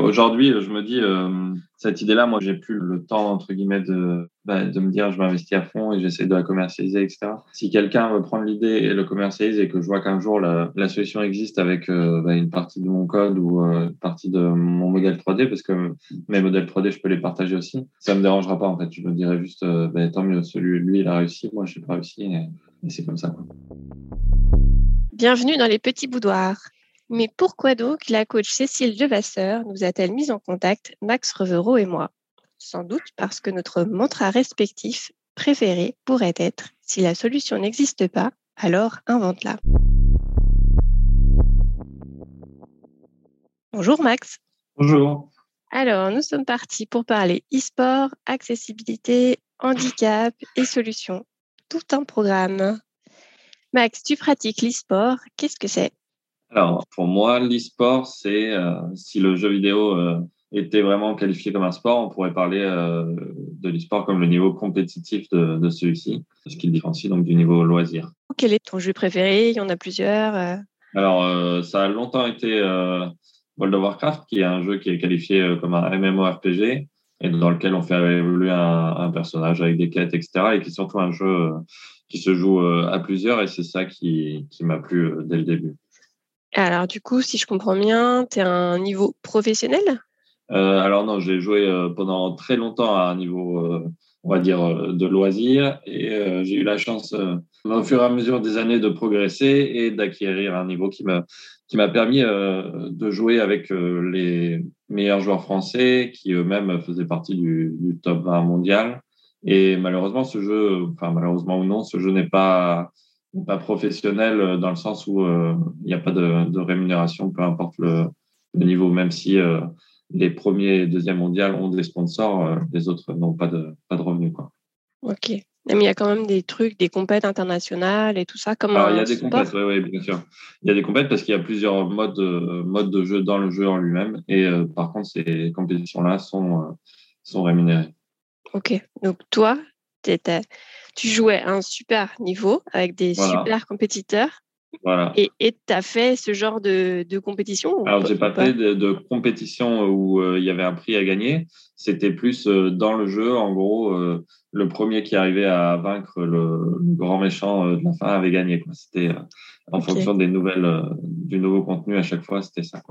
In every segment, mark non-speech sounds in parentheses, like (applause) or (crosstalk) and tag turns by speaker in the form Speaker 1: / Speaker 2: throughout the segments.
Speaker 1: Aujourd'hui, je me dis, euh, cette idée-là, moi, j'ai plus le temps, entre guillemets, de, bah, de me dire, je m'investis à fond et j'essaie de la commercialiser, etc. Si quelqu'un veut prendre l'idée et le commercialiser et que je vois qu'un jour la, la, solution existe avec euh, bah, une partie de mon code ou euh, une partie de mon modèle 3D, parce que mes modèles 3D, je peux les partager aussi, ça me dérangera pas, en fait. Je me dirais juste, bah, tant mieux, celui, lui, il a réussi, moi, je n'ai pas réussi et, et c'est comme ça. Quoi.
Speaker 2: Bienvenue dans les petits boudoirs. Mais pourquoi donc la coach Cécile Devasseur nous a-t-elle mis en contact, Max Revero et moi? Sans doute parce que notre mantra respectif préféré pourrait être si la solution n'existe pas, alors invente-la. Bonjour Max.
Speaker 1: Bonjour.
Speaker 2: Alors, nous sommes partis pour parler e-sport, accessibilité, handicap et solutions. Tout un programme. Max, tu pratiques l'e-sport. Qu'est-ce que c'est?
Speaker 1: Alors, pour moi, l'e-sport, c'est euh, si le jeu vidéo euh, était vraiment qualifié comme un sport, on pourrait parler euh, de l'e-sport comme le niveau compétitif de, de celui-ci, ce qui le différencie donc du niveau loisir.
Speaker 2: Quel est ton jeu préféré? Il y en a plusieurs.
Speaker 1: Alors, ça a longtemps été World of Warcraft, qui est un jeu qui est qualifié comme un MMORPG et dans lequel on fait évoluer un, un personnage avec des quêtes, etc. et qui est surtout un jeu qui se joue à plusieurs et c'est ça qui, qui m'a plu dès le début.
Speaker 2: Alors, du coup, si je comprends bien, tu es à un niveau professionnel?
Speaker 1: Euh, Alors, non, j'ai joué euh, pendant très longtemps à un niveau, euh, on va dire, de loisir. Et j'ai eu la chance, au fur et à mesure des années, de progresser et d'acquérir un niveau qui m'a qui m'a permis de jouer avec les meilleurs joueurs français qui eux-mêmes faisaient partie du, du, top 20 mondial. Et malheureusement, ce jeu, enfin malheureusement ou non, ce jeu n'est pas pas professionnel euh, dans le sens où euh, il n'y a pas de, de, rémunération, peu importe le, le niveau, même si euh, les premiers et deuxièmes mondiales ont des sponsors, les autres n'ont pas de, pas de revenus. Quoi.
Speaker 2: Ok. Mais il y a quand même des trucs, des compètes internationales et tout ça. Comme
Speaker 1: Alors, il y a des compètes, oui, ouais, bien sûr. Il y a des compètes parce qu'il y a plusieurs modes, modes de jeu dans le jeu en lui-même. Et par contre, ces compétitions-là sont, sont rémunérées.
Speaker 2: Ok. Donc, toi, tu étais tu jouais à un super niveau avec des super compétiteurs.
Speaker 1: Voilà.
Speaker 2: Et tu as fait ce genre de, de compétition
Speaker 1: Alors, j'ai pas, pas fait de, de, compétition où euh, il y avait un prix à gagner. C'était plus euh, dans le jeu. En gros, euh, le premier qui arrivait à vaincre le, grand méchant de la fin avait gagné. C'était en fonction des nouvelles, du nouveau contenu à chaque fois. C'était ça.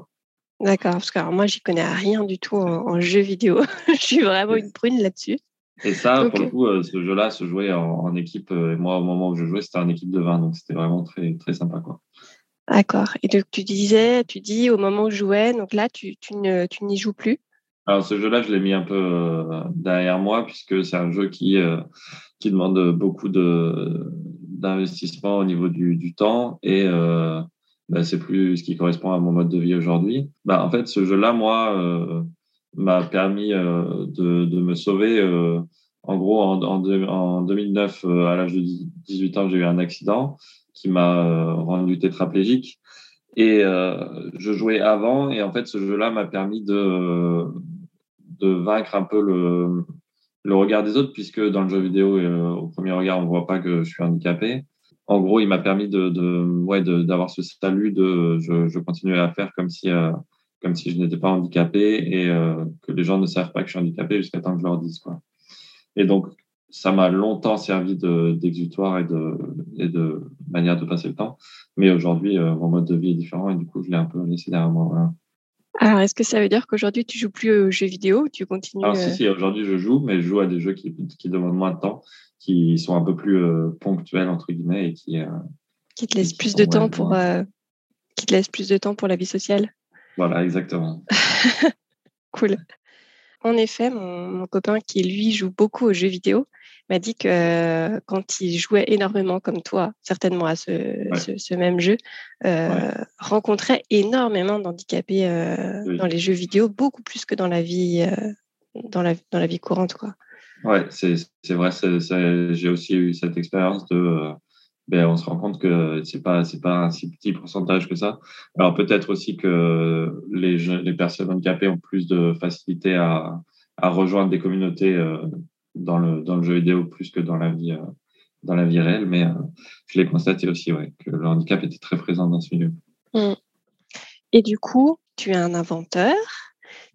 Speaker 2: D'accord. Parce que alors, moi, j'y connais rien du tout en, en jeu vidéo. (laughs) Je suis vraiment une prune là-dessus.
Speaker 1: Et ça, pour le coup, euh, ce jeu-là se jouait en, équipe. Euh, et moi, au moment où je jouais, c'était en équipe de 20. Donc, c'était vraiment très, très sympa. Quoi.
Speaker 2: D'accord. Et donc, tu disais, tu dis au moment où je jouais, donc là, tu, tu, ne, tu n'y joues plus?
Speaker 1: Alors, ce jeu-là, je l'ai mis un peu euh, derrière moi, puisque c'est un jeu qui, qui demande beaucoup de, d'investissement au niveau du, du temps. Et bah, c'est plus ce qui correspond à mon mode de vie aujourd'hui. Bah, en fait, ce jeu-là, moi m'a permis euh, de, de, me sauver. Euh, en gros, en, en, en 2009, euh, à l'âge de 18 ans, j'ai eu un accident qui m'a rendu tétraplégique. Et je jouais avant, et en fait, ce jeu-là m'a permis de, de vaincre un peu le, le regard des autres, puisque dans le jeu vidéo, au premier regard, on voit pas que je suis handicapé. En gros, il m'a permis de, de ouais, d'avoir ce salut de je, je continuais à faire comme si comme si je n'étais pas handicapé et euh, que les gens ne savent pas que je suis handicapé jusqu'à temps que je leur dise. Quoi. Et donc, ça m'a longtemps servi d'exutoire et, de, et de manière de passer le temps. Mais aujourd'hui, euh, mon mode de vie est différent et du coup, je l'ai un peu laissé derrière moi. Voilà.
Speaker 2: Alors, est-ce que ça veut dire qu'aujourd'hui, tu joues plus aux jeux vidéo ou tu continues
Speaker 1: Alors, si, si, aujourd'hui, je joue, mais je joue à des jeux qui, qui demandent moins de temps, qui sont un peu plus euh, ponctuels, entre guillemets, et qui...
Speaker 2: qui te laissent plus de temps pour... qui te laissent plus de temps pour la vie sociale?
Speaker 1: Voilà, exactement. (laughs)
Speaker 2: cool. En effet, mon, copain qui, lui, joue beaucoup aux jeux vidéo, m'a dit que euh, quand il jouait énormément comme toi, certainement à ce, même jeu, euh, rencontrait énormément d'handicapés euh, dans les jeux vidéo, beaucoup plus que dans la vie, dans la, dans la vie courante. Quoi.
Speaker 1: Ouais, c'est vrai, j'ai aussi eu cette expérience de ben, on se rend compte que c'est pas c'est pas un si petit pourcentage que ça. Alors peut-être aussi que les les personnes handicapées ont plus de facilité à, à rejoindre des communautés euh, dans le dans le jeu vidéo plus que dans la vie euh, dans la vie réelle, mais euh, je l'ai constaté aussi ouais, que le handicap était très présent dans ce milieu.
Speaker 2: Mmh. Et du coup, tu es un inventeur.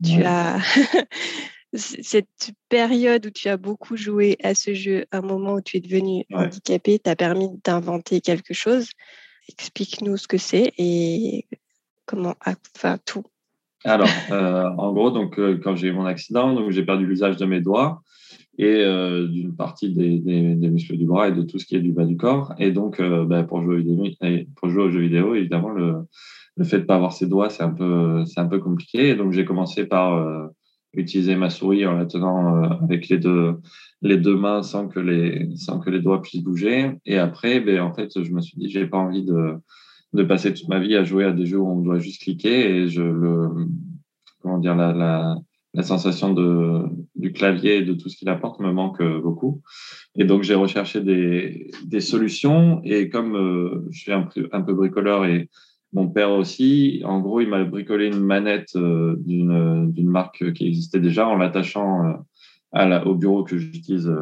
Speaker 2: Tu as (laughs) cette période où tu as beaucoup joué à ce jeu, un moment où tu es devenu handicapé, t'a permis d'inventer quelque chose. Explique-nous ce que c'est et comment, enfin tout.
Speaker 1: Alors, euh, en gros, donc euh, quand j'ai eu mon accident, donc j'ai perdu l'usage de mes doigts et euh, d'une partie des, des, muscles du bras et de tout ce qui est du bas du corps. Et donc, ben, pour, jouer pour jouer aux jeux vidéo, évidemment, le, le fait de pas avoir ses doigts, c'est un peu, c'est un peu compliqué. Et donc, j'ai commencé par utiliser ma souris en la tenant avec les deux, les deux mains sans que les, sans que les doigts puissent bouger. Et après, ben, en fait, je me suis dit, j'ai pas envie de de passer toute ma vie à jouer à des jeux où on doit juste cliquer. Et je le comment dire la, la, la sensation de du clavier et de tout ce qu'il apporte me manque beaucoup. Et donc j'ai recherché des, des solutions. Et comme euh, je suis un, un, peu bricoleur et mon père aussi en gros il m'a bricolé une manette euh, d'une marque qui existait déjà en l'attachant euh, la, au bureau que j'utilise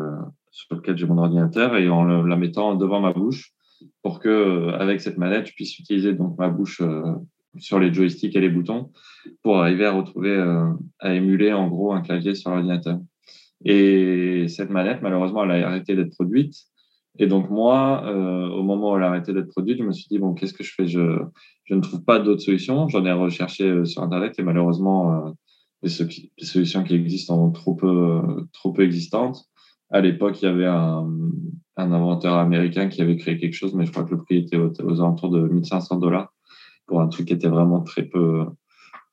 Speaker 1: sur lequel j'ai mon ordinateur et en la mettant devant ma bouche pour que euh, avec cette manette, je puisse utiliser donc ma bouche euh, sur les joysticks et les boutons pour arriver à retrouver, euh, à émuler en gros un clavier sur l'ordinateur. Et cette manette, malheureusement, elle a arrêté d'être produite. Et donc moi, au moment où elle a arrêté d'être produite, je me suis dit bon, qu'est-ce que je fais? Je, ne trouve pas d'autres solutions. J'en ai recherché sur Internet et malheureusement, les, solutions qui existent sont trop peu, trop peu existantes. À l'époque, il y avait un, inventeur américain qui avait créé quelque chose, mais je crois que le prix était aux, alentours de 1500 dollars pour un truc qui était vraiment très peu,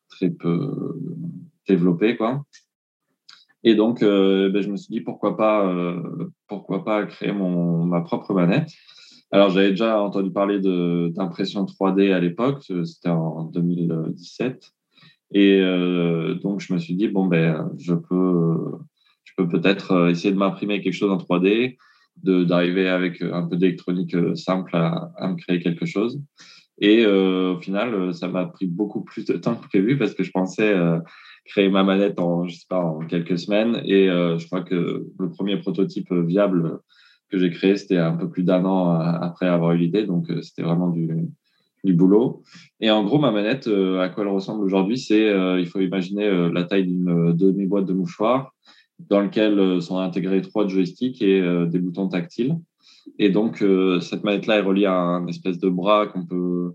Speaker 1: très peu développé, quoi. Et donc, euh, ben, je me suis dit pourquoi pas, euh, pourquoi pas créer mon, ma propre manette. Alors, j'avais déjà entendu parler d'impression 3D à l'époque, c'était en 2017. Et euh, donc, je me suis dit, bon, ben, je peux, je peux peut-être essayer de m'imprimer quelque chose en 3D, d'arriver avec un peu d'électronique euh, simple à, à, me créer quelque chose. Et euh, au final, euh, ça m'a pris beaucoup plus de temps que prévu parce que je pensais euh, créer ma manette en, je sais pas, en quelques semaines. Et euh, je crois que le premier prototype viable que j'ai créé, c'était un peu plus d'un an après avoir eu l'idée. Donc, c'était vraiment du, du boulot. Et en gros, ma manette, à quoi elle ressemble aujourd'hui, c'est, il faut imaginer la taille d'une demi-boîte de mouchoir dans lequel euh, sont intégrés trois joysticks et euh, des boutons tactiles. Et donc, euh, cette manette-là est reliée à un espèce de bras qu'on peut,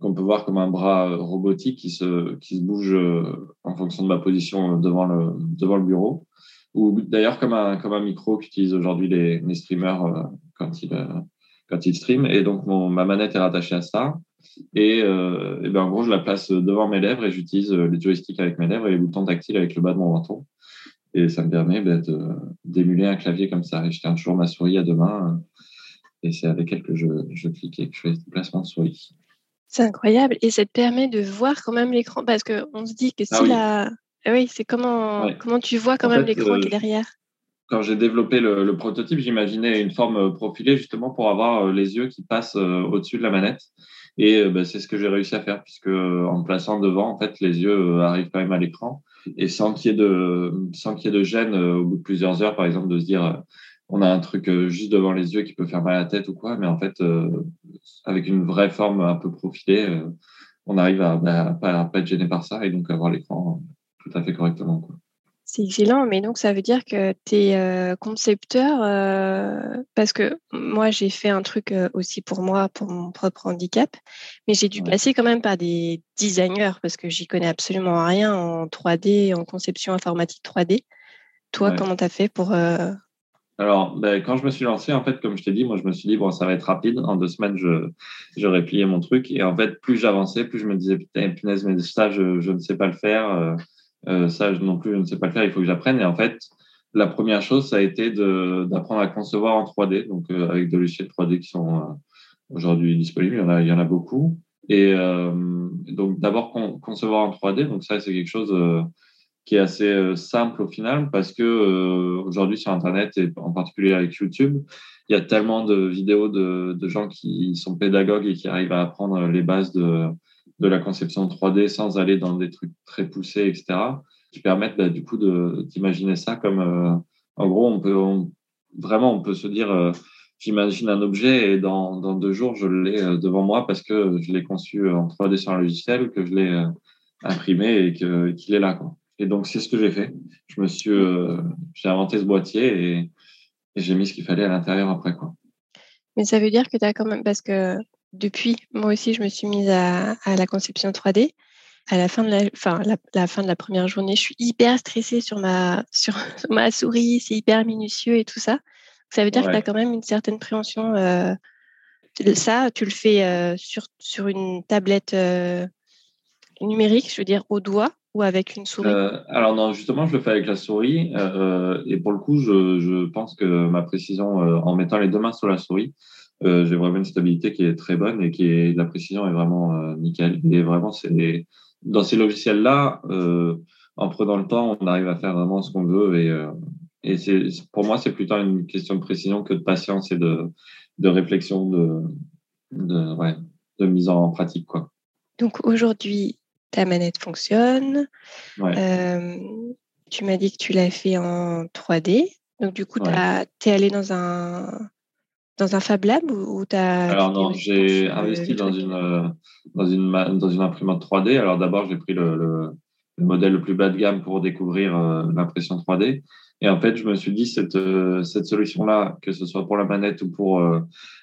Speaker 1: qu'on peut voir comme un bras robotique qui se, qui se bouge en fonction de ma position devant le, devant le bureau. Ou d'ailleurs comme un, comme un micro qu'utilisent aujourd'hui les, les streamers quand ils, quand ils streament. Et donc, mon, ma manette est rattachée à ça. Et, euh, et ben en gros, je la place devant mes lèvres et j'utilise les joysticks avec mes lèvres et les boutons tactiles avec le bas de mon menton. Et ça me permet ben, d'émuler un clavier comme ça. Et je tiens toujours ma souris à deux mains. Et c'est avec elle que je, je clique et que je fais le placement de souris.
Speaker 2: C'est incroyable. Et ça te permet de voir quand même l'écran. Parce qu'on se dit que si ah oui. la. Ah oui, c'est comment, comment tu vois quand même l'écran qui est euh, derrière
Speaker 1: quand j'ai développé le, le prototype, j'imaginais une forme profilée justement pour avoir euh, les yeux qui passent euh, au-dessus de la manette. Et ben, c'est ce que j'ai réussi à faire puisque en me plaçant devant, en fait, les yeux arrivent quand même à l'écran et sans qu'il y ait de sans qu'il y ait de gêne euh, au bout de plusieurs heures, par exemple, de se dire euh, on a un truc euh, juste devant les yeux qui peut faire mal à la tête ou quoi, mais en fait, avec une vraie forme un peu profilée, on arrive à, à, pas, pas être gêné par ça et donc avoir l'écran tout à fait correctement. Quoi.
Speaker 2: C'est excellent, mais donc ça veut dire que tu es euh, concepteur euh, parce que moi j'ai fait un truc euh, aussi pour moi, pour mon propre handicap, mais j'ai dû passer quand même par des designers parce que j'y connais absolument rien en 3D, en conception informatique 3D. Toi, comment tu as fait pour.
Speaker 1: Alors, ben, quand je me suis lancé, en fait, comme je t'ai dit, moi je me suis dit, bon, ça va être rapide. En deux semaines, je, j'aurais plié mon truc. Et en fait, plus j'avançais, plus je me disais, putain, punaise, mais ça, je, je ne sais pas le faire euh, ça non plus, je ne sais pas le faire, il faut que j'apprenne. Et en fait, la première chose, ça a été d'apprendre à concevoir en 3D, donc euh, avec des logiciels 3D qui sont euh, aujourd'hui disponibles. Il y en a, il y en a beaucoup. Et donc d'abord concevoir en 3D, donc ça c'est quelque chose qui est assez simple au final parce que aujourd'hui sur Internet et en particulier avec YouTube, il y a tellement de vidéos de, de, gens qui sont pédagogues et qui arrivent à apprendre les bases de, de la conception 3D sans aller dans des trucs très poussés, etc., qui permettent bah, du coup d'imaginer ça comme, euh, en gros, on peut vraiment, on peut se dire, euh, j'imagine un objet et dans, dans deux jours, je l'ai euh, devant moi parce que je l'ai conçu en 3D sur un logiciel, que je l'ai imprimé et qu'il est là. Quoi. Et donc, c'est ce que j'ai fait. Je me suis, j'ai inventé ce boîtier et, j'ai mis ce qu'il fallait à l'intérieur après, quoi.
Speaker 2: Mais ça veut dire que tu as quand même, parce que depuis, moi aussi, je me suis mise à, à la conception 3D à la fin de la, enfin, la, fin de la première journée, je suis hyper stressée sur ma, (laughs) sur, ma souris, c'est hyper minutieux et tout ça. Ça veut dire que tu as quand même une certaine préhension. Euh, ça, tu le fais euh, sur, sur une tablette euh, numérique, je veux dire au doigt ou avec une souris?
Speaker 1: Alors non, justement, je le fais avec la souris. et pour le coup, je, je, pense que ma précision, en mettant les deux mains sur la souris, j'ai vraiment une stabilité qui est très bonne et qui est la précision est vraiment nickel. Et vraiment, c'est dans ces logiciels-là, euh, en prenant le temps, on arrive à faire vraiment ce qu'on veut. Et, euh, et c'est, pour moi, c'est plutôt une question de précision que de patience et de, de réflexion, de, de, ouais, de mise en pratique. Quoi.
Speaker 2: Donc aujourd'hui, ta manette fonctionne. Euh, tu m'as dit que tu l'as fait en 3D. Donc du coup, tu es allé dans un dans un Fab Lab ou, tu as.
Speaker 1: Alors non, j'ai investi dans une, euh, dans, une, dans une imprimante 3D. Alors d'abord, j'ai pris le, le, modèle le plus bas de gamme pour découvrir euh, l'impression 3D. Et en fait, je me suis dit, cette, euh, cette solution-là, que ce soit pour la manette ou pour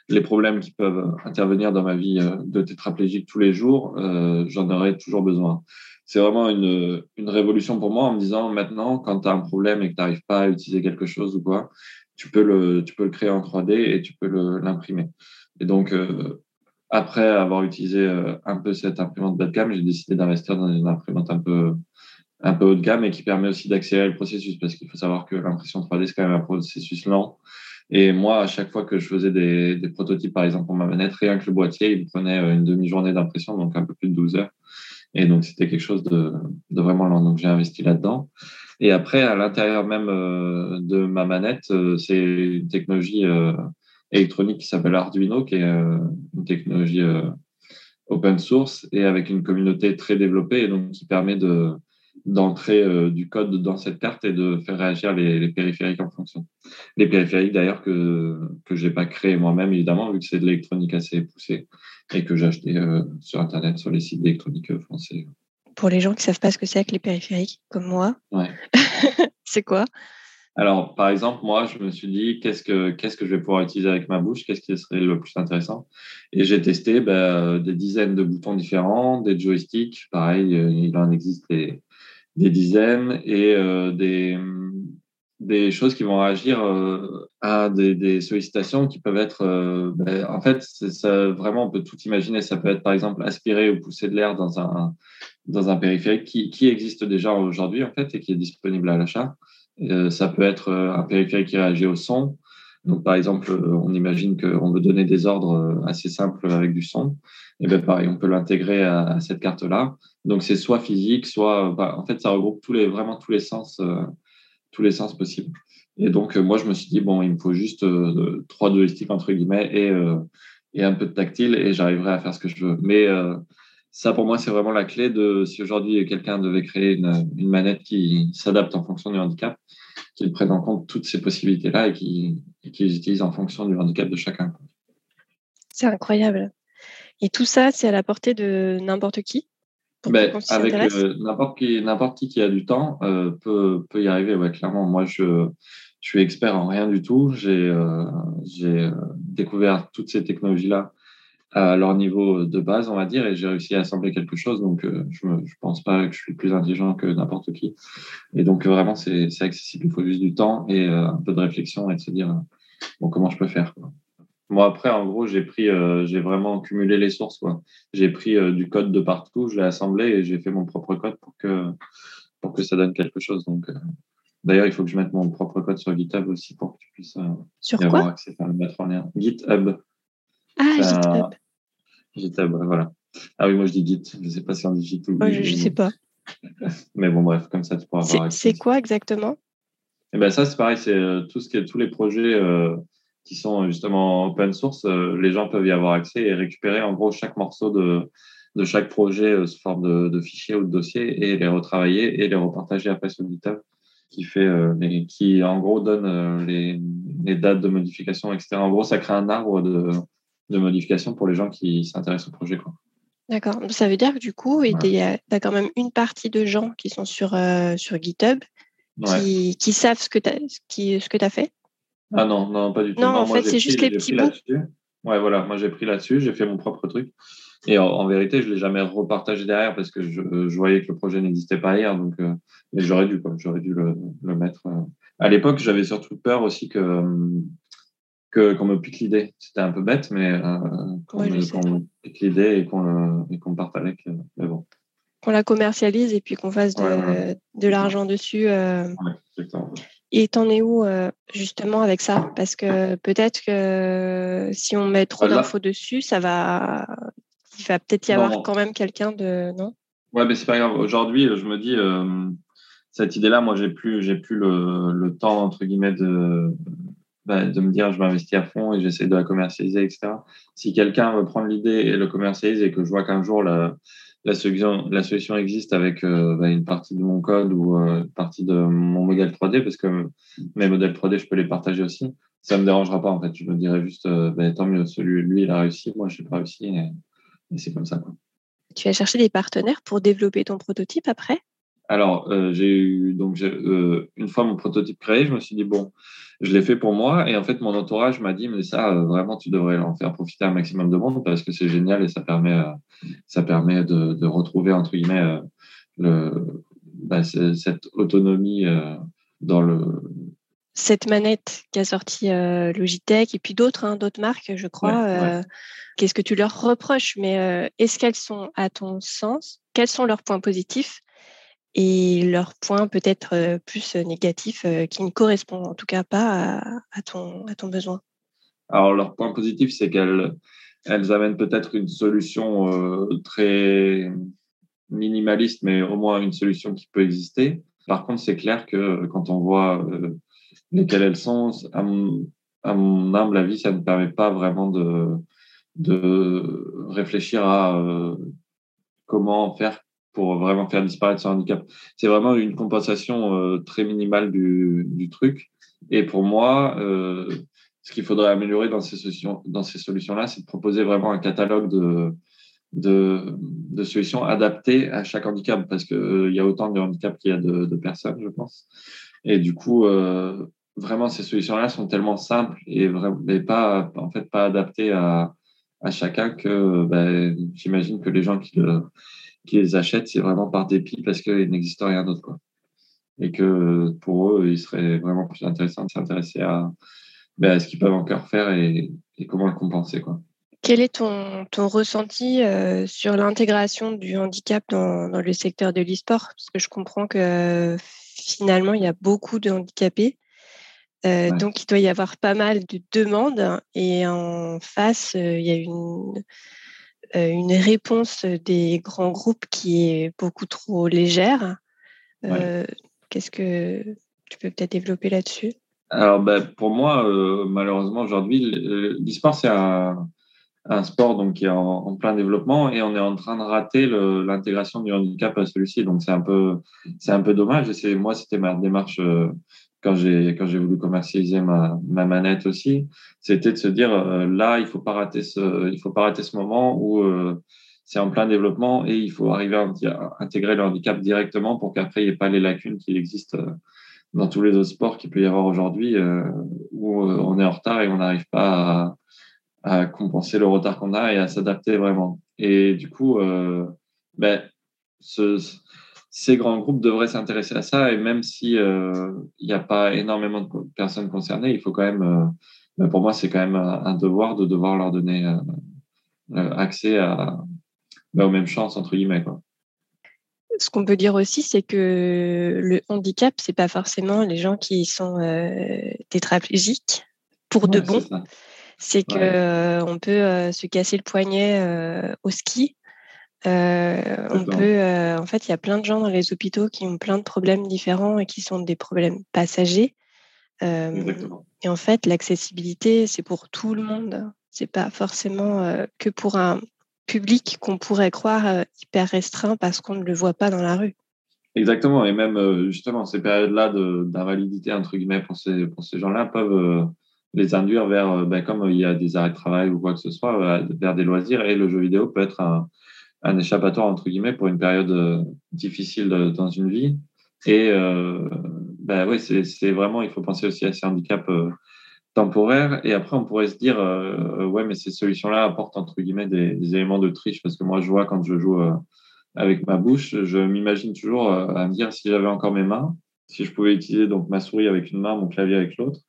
Speaker 1: les problèmes qui peuvent intervenir dans ma vie de tétraplégique tous les jours, j'en aurais toujours besoin. C'est vraiment une, une révolution pour moi en me disant, maintenant, quand tu as un problème et que tu n'arrives pas à utiliser quelque chose ou quoi, tu peux le, tu peux le créer en 3D et tu peux l'imprimer. Et donc, euh, après avoir utilisé euh, un peu cette imprimante bas de gamme, j'ai décidé d'investir dans une imprimante un peu, un peu haut de gamme et qui permet aussi d'accélérer le processus parce qu'il faut savoir que l'impression 3D, c'est quand même un processus lent. Et moi, à chaque fois que je faisais des, des prototypes, par exemple, pour ma manette, rien que le boîtier, il prenait euh, une demi-journée d'impression, donc un peu plus de 12 heures. Et donc, c'était quelque chose de, de, vraiment lent. Donc, j'ai investi là-dedans. Et après, à l'intérieur même euh, de ma manette, c'est une technologie électronique qui s'appelle Arduino, qui est une technologie open source et avec une communauté très développée, et donc qui permet de d'entrer du code dans cette carte et de faire réagir les, les périphériques en fonction. Les périphériques d'ailleurs que que j'ai pas créé moi-même évidemment vu que c'est de l'électronique assez poussée et que j'ai acheté sur internet sur les sites d'électronique français
Speaker 2: pour les gens qui ne savent pas ce que c'est avec les périphériques, comme moi. (laughs) c'est quoi?
Speaker 1: Alors, par exemple, moi, je me suis dit, qu'est-ce que, je vais pouvoir utiliser avec ma bouche? Qu'est-ce qui serait le plus intéressant? Et j'ai testé ben, des dizaines de boutons différents, des joysticks, pareil, euh, il en existe des, dizaines, et euh, des, choses qui vont réagir euh, à des, sollicitations qui peuvent être, ben, en fait, vraiment, on peut tout imaginer. Ça peut être, par exemple, aspirer ou pousser de l'air dans un, dans un périphérique qui, qui existe déjà aujourd'hui en fait et qui est disponible à l'achat. Euh, ça peut être euh, un périphérique qui réagit au son. Donc par exemple, euh, on imagine qu'on veut donner des ordres assez simples avec du son. Et bien pareil, on peut l'intégrer à, cette carte-là. Donc c'est soit physique, soit bah, en fait ça regroupe vraiment tous les sens, tous les sens possibles. Et donc moi je me suis dit bon, il me faut juste trois joysticks entre guillemets et et un peu de tactile et j'arriverai à faire ce que je veux. Mais ça, pour moi, c'est vraiment la clé de si aujourd'hui quelqu'un devait créer une, manette qui s'adapte en fonction du handicap, qu'il prenne en compte toutes ces possibilités-là et qu'il les utilise en fonction du handicap de chacun.
Speaker 2: C'est incroyable. Et tout ça, c'est à la portée de n'importe qui
Speaker 1: ben, Avec n'importe qui, n'importe qui qui a du temps euh, peut, peut y arriver. Ouais, clairement, moi, je, je suis expert en rien du tout. J'ai euh, euh, découvert toutes ces technologies-là à leur niveau de base, on va dire, et j'ai réussi à assembler quelque chose. Donc, euh, je ne pense pas que je suis plus intelligent que n'importe qui. Et donc, vraiment, c'est accessible. Il faut juste du temps et euh, un peu de réflexion et de se dire, bon, comment je peux faire quoi. Moi, après, en gros, j'ai pris, euh, j'ai vraiment cumulé les sources. J'ai pris du code de partout, je l'ai assemblé et j'ai fait mon propre code pour que, pour que ça donne quelque chose. Donc, D'ailleurs, il faut que je mette mon propre code sur GitHub aussi pour que tu puisses
Speaker 2: sur y avoir
Speaker 1: accès, le mettre en lien. GitHub.
Speaker 2: Ah, GitHub.
Speaker 1: GitHub, voilà. Ah oui, moi je dis Git. Je ne sais pas si on dit Git ou.
Speaker 2: je ne sais pas. (laughs)
Speaker 1: Mais bon, bref, comme ça tu pourras avoir.
Speaker 2: C'est quoi exactement?
Speaker 1: Eh ben ça, c'est pareil. C'est euh, tout ce qui est tous les projets euh, qui sont justement open source. Euh, les gens peuvent y avoir accès et récupérer en gros chaque morceau de de chaque projet sous forme de, de fichier ou de dossier et les retravailler et les repartager après sur GitHub qui fait qui en gros donne les, les dates de modification etc. En gros, ça crée un arbre de de modification pour les gens qui s'intéressent au projet. Quoi.
Speaker 2: D'accord. Ça veut dire que du coup, tu as quand même une partie de gens qui sont sur, sur GitHub qui, qui, savent ce que tu as, as fait?
Speaker 1: Ah non, non, pas du tout.
Speaker 2: Non, en fait, c'est juste les petits bouts.
Speaker 1: Ouais, voilà, moi j'ai pris là-dessus, j'ai fait mon propre truc. Et en, vérité, je ne l'ai jamais repartagé derrière parce que je, je voyais que le projet n'existait pas hier. Donc, euh, j'aurais dû, j'aurais dû le, le mettre. Euh. À l'époque, j'avais surtout peur aussi que qu'on me pique l'idée. C'était un peu bête, mais euh, qu'on me, pique l'idée et qu'on qu'on parte avec. Euh, mais bon.
Speaker 2: Qu'on la commercialise et puis qu'on fasse de, de l'argent dessus. Euh. Et t'en es où justement avec ça? Parce que peut-être que si on met trop d'infos dessus, ça va, il va peut-être y avoir quand même quelqu'un de non?
Speaker 1: Ouais, mais c'est pas grave. Aujourd'hui, je me dis cette idée-là, moi, j'ai plus, j'ai plus le, le, temps entre guillemets de bah, de me dire je m'investis à fond et j'essaie de la commercialiser, etc. Si quelqu'un veut prendre l'idée et le commercialiser et que je vois qu'un jour la, solution, existe avec euh, bah, une partie de mon code ou euh, une partie de mon modèle 3D, parce que mes modèles 3D, je peux les partager aussi, ça me dérangera pas en fait. Je me dirais juste euh, bah, tant mieux, celui, lui, il a réussi, moi, je n'ai pas réussi et, et c'est comme ça. Quoi.
Speaker 2: Tu vas chercher des partenaires pour développer ton prototype après?
Speaker 1: Alors, euh, j'ai eu donc euh, une fois mon prototype créé, je me suis dit bon, je l'ai fait pour moi. Et en fait mon entourage m'a dit mais ça euh, vraiment tu devrais en faire profiter un maximum de monde parce que c'est génial et ça permet ça permet de, retrouver entre guillemets le bah, cette autonomie dans le
Speaker 2: cette manette qui a sorti Logitech et puis d'autres hein, d'autres marques je crois. Qu'est-ce que tu leur reproches? Mais est-ce qu'elles sont à ton sens? Quels sont leurs points positifs? Et leurs points peut-être plus négatifs euh, qui ne correspondent en tout cas pas à, ton, à ton besoin
Speaker 1: Alors, leur point positif, c'est qu'elles elles amènent peut-être une solution très minimaliste, mais au moins une solution qui peut exister. Par contre, c'est clair que quand on voit lesquelles elles sont, à mon, à mon, humble avis, ça ne permet pas vraiment de, de réfléchir à comment faire pour vraiment faire disparaître ce handicap. C'est vraiment une compensation euh, très minimale du, du, truc. Et pour moi, euh, ce qu'il faudrait améliorer dans ces solutions, dans ces solutions-là, c'est de proposer vraiment un catalogue de, de, de solutions adaptées à chaque handicap, parce qu'il euh, y a autant de handicaps qu'il y a de, personnes, je pense. Et du coup, euh, vraiment, ces solutions-là sont tellement simples et, mais pas, en fait, pas adaptées à, à chacun que ben, j'imagine que les gens qui le qui les achètent, c'est vraiment par dépit parce qu'il n'existe rien d'autre. Quoi. Et que pour eux, il serait vraiment plus intéressant de s'intéresser à, ben, à, ce qu'ils peuvent encore faire et, et, comment le compenser. Quoi.
Speaker 2: Quel est ton, ton ressenti euh, sur l'intégration du handicap dans, dans le secteur de l'e-sport? Parce que je comprends que finalement, il y a beaucoup de handicapés. Euh, Donc, il doit y avoir pas mal de demandes. Et en face, euh, il y a une, une réponse des grands groupes qui est beaucoup trop légère. Euh, qu'est-ce que tu peux peut-être développer là-dessus?
Speaker 1: Alors, ben, pour moi, euh, malheureusement, aujourd'hui, l'e-sport, c'est un, sport donc, qui est en, plein développement et on est en train de rater l'intégration du handicap à celui-ci. Donc, c'est un, peu, un peu dommage. Et moi, c'était ma démarche quand j'ai quand j'ai voulu commercialiser ma, ma manette aussi, c'était de se dire euh, là il faut pas rater ce il faut pas rater ce moment où euh, c'est en plein développement et il faut arriver à, intégrer le handicap directement pour qu'après il n'y ait pas les lacunes qui existent euh, dans tous les autres sports qu'il peut y avoir aujourd'hui où on est en retard et on n'arrive pas à, à, compenser le retard qu'on a et à s'adapter vraiment. Et du coup, ben, ce, ces grands groupes devraient s'intéresser à ça et même si euh, n'y a pas énormément de personnes concernées, il faut quand même, euh, ben, pour moi, c'est quand même un devoir de devoir leur donner euh, accès à, ben, aux mêmes chances entre guillemets. Quoi.
Speaker 2: Ce qu'on peut dire aussi, c'est que le handicap, c'est pas forcément les gens qui sont tétraplégiques pour de bon. C'est que on peut se casser le poignet au ski euh, on peut, euh, en fait, il y a plein de gens dans les hôpitaux qui ont plein de problèmes différents et qui sont des problèmes passagers. Euh, et en fait, l'accessibilité, c'est pour tout le monde. C'est pas forcément que pour un public qu'on pourrait croire hyper restreint parce qu'on ne le voit pas dans la rue.
Speaker 1: Exactement. Et même justement, ces périodes-là d'invalidité entre guillemets pour ces pour ces gens-là peuvent les induire vers, ben, comme il y a des arrêts de travail ou quoi que ce soit, vers des loisirs. Et le jeu vidéo peut être un un échappatoire entre guillemets pour une période difficile dans une vie. Et ben ouais, c'est vraiment, il faut penser aussi à ces handicaps temporaires. Et après, on pourrait se dire, ouais, mais ces solutions-là apportent entre guillemets des, éléments de triche parce que moi, je vois quand je joue avec ma bouche, je m'imagine toujours à me dire si j'avais encore mes mains, si je pouvais utiliser donc ma souris avec une main, mon clavier avec l'autre,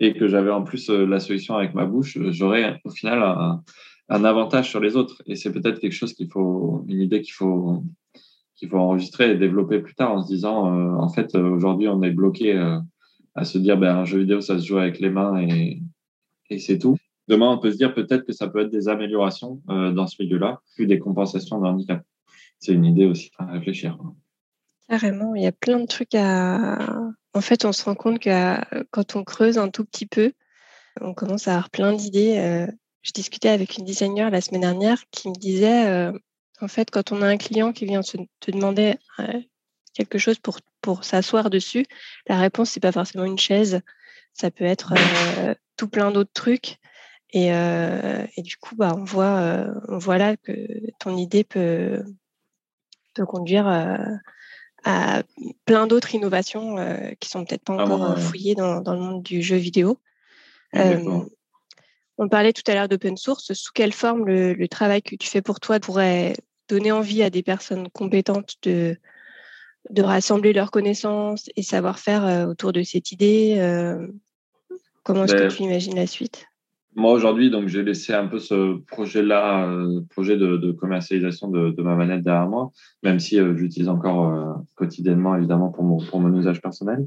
Speaker 1: et que j'avais en plus euh, la solution avec ma bouche, j'aurais au final un, un, avantage sur les autres. Et c'est peut-être quelque chose qu'il faut, une idée qu'il faut qu'il faut enregistrer et développer plus tard en se disant, euh, en fait, euh, aujourd'hui, on est bloqué à se dire, ben, un jeu vidéo, ça se joue avec les mains et, et c'est tout. Demain, on peut se dire peut-être que ça peut être des améliorations dans ce milieu-là, plus des compensations de handicap. C'est une idée aussi à réfléchir.
Speaker 2: Carrément, il y a plein de trucs à. En fait, on se rend compte que quand on creuse un tout petit peu, on commence à avoir plein d'idées. Euh, je discutais avec une designer la semaine dernière qui me disait, euh, en fait, quand on a un client qui vient te demander euh, quelque chose pour, pour s'asseoir dessus, la réponse, c'est pas forcément une chaise, ça peut être tout plein d'autres trucs. Et, et, du coup, bah, on, voit, on voit là que ton idée peut, peut conduire à plein d'autres innovations euh, qui sont peut-être pas ah encore euh, fouillées dans, dans, le monde du jeu vidéo. Euh, on parlait tout à l'heure d'open source. Sous quelle forme le, travail que tu fais pour toi pourrait donner envie à des personnes compétentes de, de rassembler leurs connaissances et savoir-faire autour de cette idée Comment est-ce que ben tu imagines la suite?
Speaker 1: Moi aujourd'hui, donc j'ai laissé un peu ce projet-là, euh, projet de, de commercialisation de, de, ma manette derrière moi, même si euh, j'utilise encore euh, quotidiennement évidemment pour mon, pour mon usage personnel.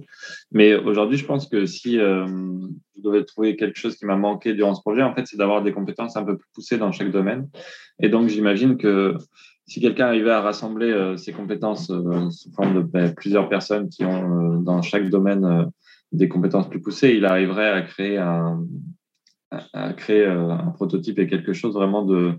Speaker 1: Mais aujourd'hui, je pense que si je devais trouver quelque chose qui m'a manqué durant ce projet, en fait, c'est d'avoir des compétences un peu plus poussées dans chaque domaine. Et donc, j'imagine que si quelqu'un arrivait à rassembler ses compétences sous forme de ben, plusieurs personnes qui ont dans chaque domaine des compétences plus poussées, il arriverait à créer un à, créer euh, un prototype et quelque chose vraiment de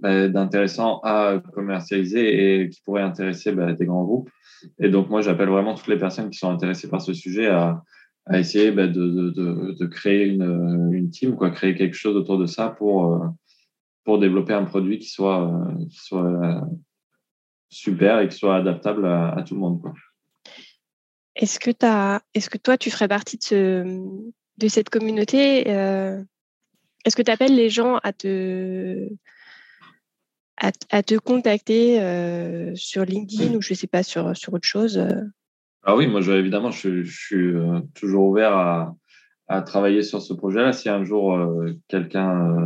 Speaker 1: bah, d'intéressant à commercialiser et qui pourrait intéresser bah, des grands groupes. Et donc, moi, j'appelle vraiment toutes les personnes qui sont intéressées par ce sujet à, à essayer bah, de, de, de, créer une, une, team, quoi, créer quelque chose autour de ça pour, euh, pour développer un produit qui soit, soit super et qui soit adaptable à, tout le monde.
Speaker 2: Est-ce que, est-ce que toi, tu ferais partie de, ce, de cette communauté euh, est-ce que tu appelles les gens à te, contacter euh, sur LinkedIn ou je ne sais pas, sur, autre chose euh?
Speaker 1: Ah oui, moi, évidemment, je, suis euh, toujours ouvert à, travailler sur ce projet-là. Si un jour quelqu'un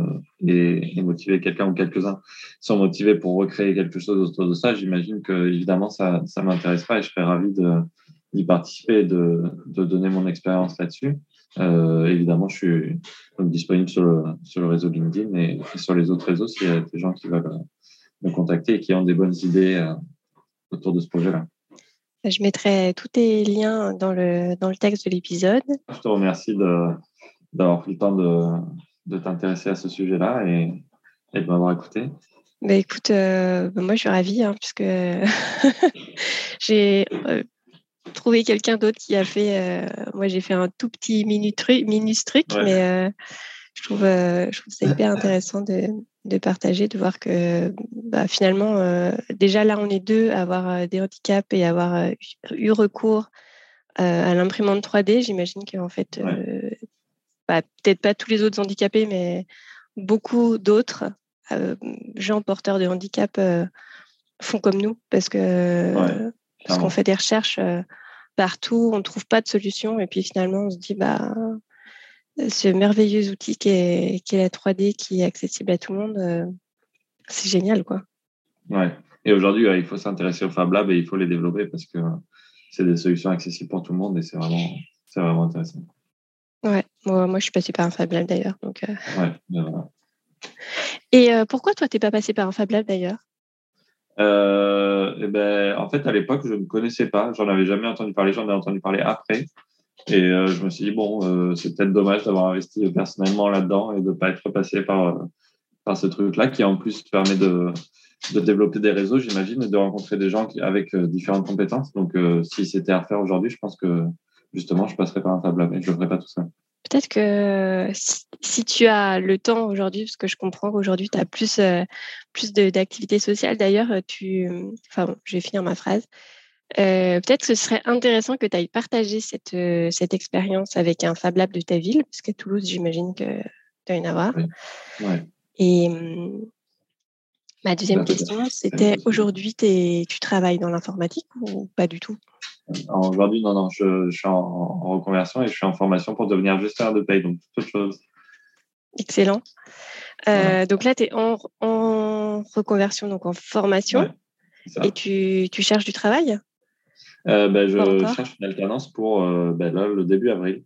Speaker 1: est, motivé, quelqu'un ou quelques-uns sont motivés pour recréer quelque chose autour de ça, j'imagine que évidemment ça, m'intéressera et je serais ravi d'y participer et de donner mon expérience là-dessus. Euh, évidemment, je suis disponible sur le, sur le réseau LinkedIn et, sur les autres réseaux s'il y a des gens qui veulent euh, me contacter et qui ont des bonnes idées euh, autour de ce projet-là.
Speaker 2: Je mettrai tous tes liens dans le, dans le texte de l'épisode.
Speaker 1: Je te remercie d'avoir pris le temps de, de t'intéresser à ce sujet-là et, et de m'avoir écouté.
Speaker 2: Bah écoute, bah moi je suis ravie hein, puisque (laughs) j'ai trouver quelqu'un d'autre qui a fait. Euh, moi, j'ai fait un tout petit mini truc, mais euh, je, trouve, euh, je trouve ça hyper intéressant de, de, partager, de voir que bah, finalement, déjà là, on est deux à avoir des handicaps et avoir eu recours à l'imprimante 3D. J'imagine qu'en fait, bah, peut-être pas tous les autres handicapés, mais beaucoup d'autres gens porteurs de handicap font comme nous parce que parce qu'on fait des recherches euh, partout, on ne trouve pas de solution. Et puis finalement, on se dit, bah, ce merveilleux outil qui est, la 3D, qui est accessible à tout le monde, euh, c'est génial. quoi.
Speaker 1: Ouais. Et aujourd'hui, il faut s'intéresser aux Fab Labs et il faut les développer parce que c'est des solutions accessibles pour tout le monde et c'est vraiment, vraiment intéressant.
Speaker 2: Ouais, moi, moi, je suis passée par un Fab Lab d'ailleurs. Donc, euh.
Speaker 1: ouais,
Speaker 2: Et pourquoi toi, tu n'es pas passé par un Fab Lab d'ailleurs?
Speaker 1: Euh, et ben, en fait, à l'époque, je ne connaissais pas. J'en avais jamais entendu parler. J'en ai entendu parler après. Et euh, je me suis dit, bon, euh, c'est peut-être dommage d'avoir investi personnellement là-dedans et de ne pas être passé par, par ce truc-là qui, en plus, permet de, de développer des réseaux, j'imagine, et de rencontrer des gens avec différentes compétences. Donc, si c'était à refaire aujourd'hui, je pense que justement, je passerais par un Lab et je ne ferais pas tout ça.
Speaker 2: Peut-être que si, tu as le temps aujourd'hui, parce que je comprends qu'aujourd'hui tu as plus, plus d'activités sociales, d'ailleurs, tu. Enfin, je vais finir ma phrase. Peut-être que ce serait intéressant que tu ailles partager cette, cette expérience avec un Fab Lab de ta ville, parce qu'à Toulouse, j'imagine que tu as une avoir. Et ma deuxième question, c'était aujourd'hui, tu travailles dans l'informatique ou pas du tout?
Speaker 1: Aujourd'hui, non, non, je, suis en, reconversion et je suis en formation pour devenir gestionnaire de paye, donc toute chose.
Speaker 2: Excellent. Euh, donc là, tu es en, reconversion, donc en formation. et tu, tu, cherches du travail?
Speaker 1: Euh, ben, Je cherche une alternance pour euh, ben, là, le début avril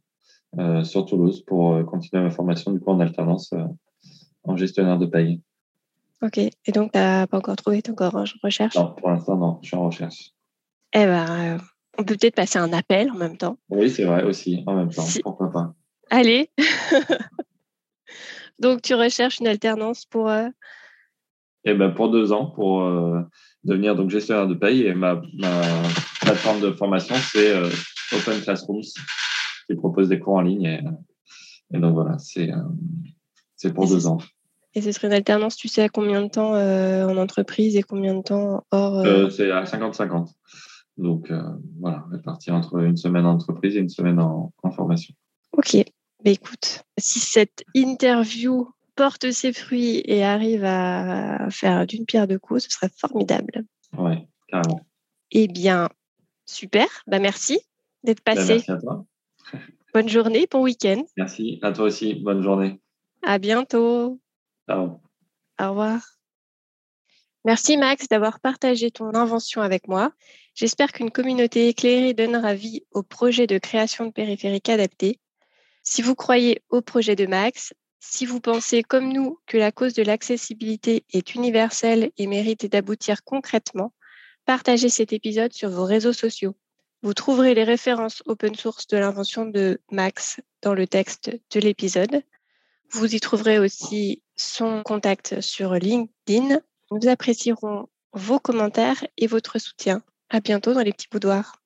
Speaker 1: sur Toulouse pour continuer ma formation du coup en alternance en gestionnaire de paye.
Speaker 2: Ok. Et donc, tu n'as pas encore trouvé, tu encore en recherche?
Speaker 1: Non, pour l'instant, non. Je suis en recherche.
Speaker 2: Eh ben, on peut peut-être passer un appel en même temps.
Speaker 1: Oui, c'est vrai aussi, en même temps. Pourquoi pas
Speaker 2: Allez. (laughs) Donc, tu recherches une alternance pour euh...
Speaker 1: eh ben, Pour deux ans, pour euh, devenir donc, gestionnaire de paye. Et ma, plateforme de formation, c'est euh, Open Classrooms, qui propose des cours en ligne. Et, donc, voilà, c'est euh, pour deux ans.
Speaker 2: Et ce serait une alternance, tu sais, à combien de temps en entreprise et combien de temps hors
Speaker 1: C'est à 50-50. Donc euh, voilà, répartir entre une semaine en entreprise et une semaine en, formation.
Speaker 2: Ok, bah, écoute, si cette interview porte ses fruits et arrive à faire d'une pierre deux coups, ce serait formidable.
Speaker 1: Oui, carrément.
Speaker 2: Eh bien, super. Bah, merci d'être bah, passé.
Speaker 1: merci à toi.
Speaker 2: Bonne journée, bon week-end.
Speaker 1: Merci, à toi aussi. Bonne journée.
Speaker 2: À bientôt. Au revoir. Merci Max d'avoir partagé ton invention avec moi. J'espère qu'une communauté éclairée donnera vie au projet de création de périphériques adaptés. Si vous croyez au projet de Max, si vous pensez comme nous que la cause de l'accessibilité est universelle et mérite d'aboutir concrètement, partagez cet épisode sur vos réseaux sociaux. Vous trouverez les références open source de l'invention de Max dans le texte de l'épisode. Vous y trouverez aussi son contact sur LinkedIn. Nous apprécierons vos commentaires et votre soutien. À bientôt dans les petits boudoirs.